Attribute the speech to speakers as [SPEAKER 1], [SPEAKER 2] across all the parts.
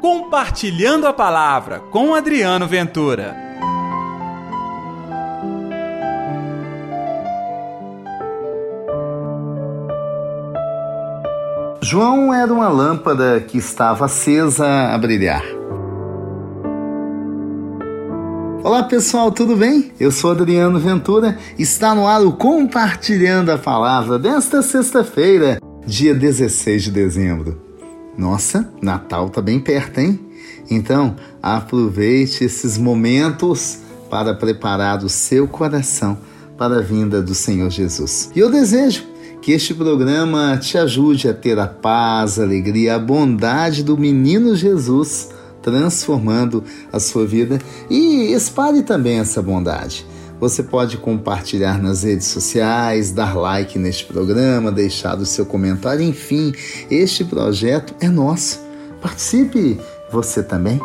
[SPEAKER 1] Compartilhando a Palavra com Adriano Ventura.
[SPEAKER 2] João era uma lâmpada que estava acesa a brilhar. Olá pessoal, tudo bem? Eu sou Adriano Ventura, está no ar o Compartilhando a Palavra desta sexta-feira, dia 16 de dezembro. Nossa, Natal tá bem perto, hein? Então, aproveite esses momentos para preparar o seu coração para a vinda do Senhor Jesus. E eu desejo que este programa te ajude a ter a paz, a alegria, a bondade do menino Jesus transformando a sua vida e espalhe também essa bondade. Você pode compartilhar nas redes sociais, dar like neste programa, deixar o seu comentário, enfim, este projeto é nosso. Participe você também.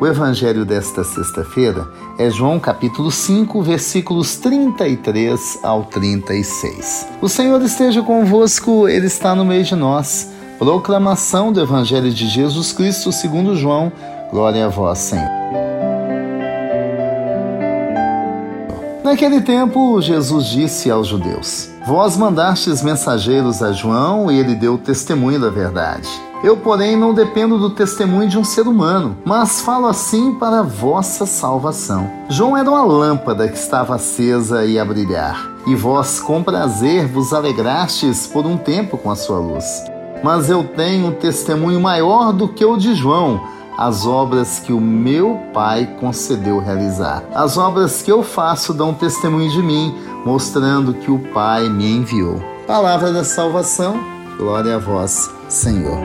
[SPEAKER 2] O evangelho desta sexta-feira é João capítulo 5, versículos 33 ao 36. O Senhor esteja convosco, ele está no meio de nós. Proclamação do evangelho de Jesus Cristo, segundo João. Glória a vós, Senhor. Naquele tempo, Jesus disse aos judeus: Vós mandastes mensageiros a João e ele deu testemunho da verdade. Eu, porém, não dependo do testemunho de um ser humano, mas falo assim para vossa salvação. João era uma lâmpada que estava acesa e a brilhar, e vós com prazer vos alegrastes por um tempo com a sua luz. Mas eu tenho um testemunho maior do que o de João as obras que o meu Pai concedeu realizar. As obras que eu faço dão testemunho de mim, mostrando que o Pai me enviou. Palavra da salvação, glória a vós, Senhor.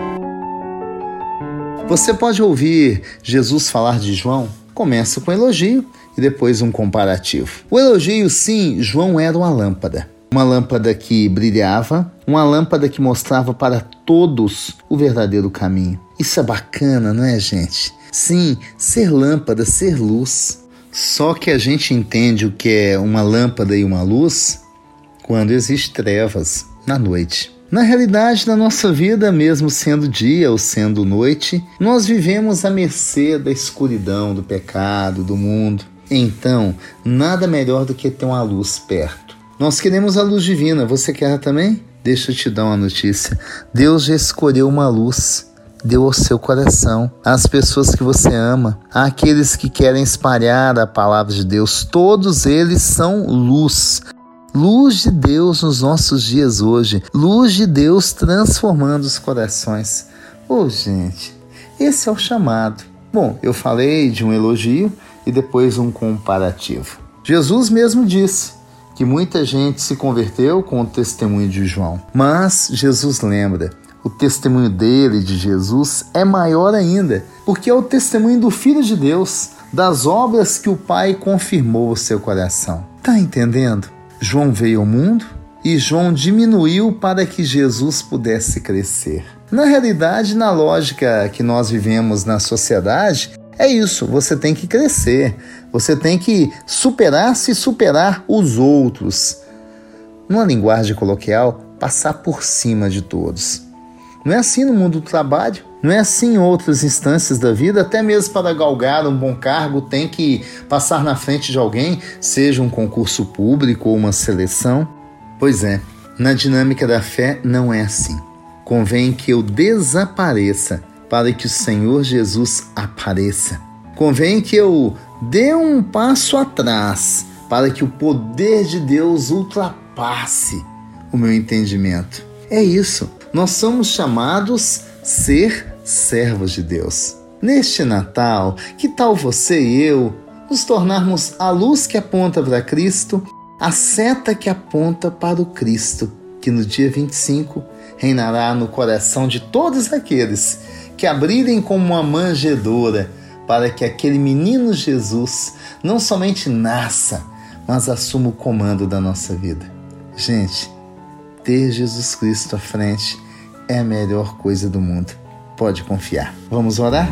[SPEAKER 2] Você pode ouvir Jesus falar de João? Começa com elogio e depois um comparativo. O elogio, sim, João era uma lâmpada. Uma lâmpada que brilhava, uma lâmpada que mostrava para todos o verdadeiro caminho. Isso é bacana, não é, gente? Sim, ser lâmpada, ser luz. Só que a gente entende o que é uma lâmpada e uma luz quando existe trevas na noite. Na realidade, na nossa vida, mesmo sendo dia ou sendo noite, nós vivemos à mercê da escuridão, do pecado, do mundo. Então, nada melhor do que ter uma luz perto. Nós queremos a luz divina, você quer também? Deixa eu te dar uma notícia. Deus já escolheu uma luz deu ao seu coração, às pessoas que você ama, àqueles que querem espalhar a palavra de Deus. Todos eles são luz. Luz de Deus nos nossos dias hoje. Luz de Deus transformando os corações. Oh, gente, esse é o chamado. Bom, eu falei de um elogio e depois um comparativo. Jesus mesmo disse que muita gente se converteu com o testemunho de João. Mas Jesus lembra o testemunho dele, de Jesus, é maior ainda, porque é o testemunho do Filho de Deus, das obras que o Pai confirmou ao seu coração. Tá entendendo? João veio ao mundo e João diminuiu para que Jesus pudesse crescer. Na realidade, na lógica que nós vivemos na sociedade, é isso, você tem que crescer, você tem que superar-se e superar os outros. Numa linguagem coloquial, passar por cima de todos. Não é assim no mundo do trabalho, não é assim em outras instâncias da vida, até mesmo para galgar um bom cargo tem que passar na frente de alguém, seja um concurso público ou uma seleção. Pois é, na dinâmica da fé não é assim. Convém que eu desapareça para que o Senhor Jesus apareça. Convém que eu dê um passo atrás para que o poder de Deus ultrapasse o meu entendimento. É isso. Nós somos chamados ser servos de Deus. Neste Natal, que tal você e eu nos tornarmos a luz que aponta para Cristo, a seta que aponta para o Cristo, que no dia 25 reinará no coração de todos aqueles que abrirem como uma manjedoura para que aquele menino Jesus não somente nasça, mas assuma o comando da nossa vida. Gente, ter Jesus Cristo à frente é a melhor coisa do mundo. Pode confiar. Vamos orar?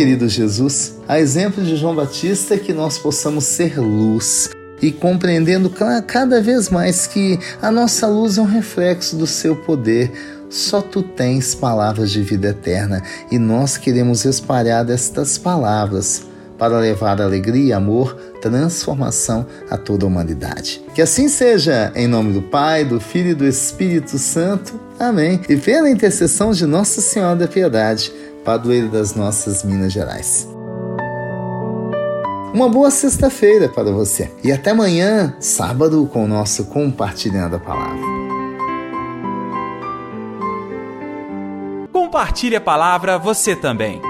[SPEAKER 2] Querido Jesus, a exemplo de João Batista, que nós possamos ser luz e compreendendo cada vez mais que a nossa luz é um reflexo do seu poder. Só tu tens palavras de vida eterna e nós queremos espalhar estas palavras para levar alegria, amor, transformação a toda a humanidade. Que assim seja, em nome do Pai, do Filho e do Espírito Santo. Amém. E pela intercessão de Nossa Senhora da Piedade, padroeiro das nossas Minas Gerais. Uma boa sexta-feira para você e até amanhã, sábado, com o nosso Compartilhando a Palavra.
[SPEAKER 1] Compartilhe a palavra você também.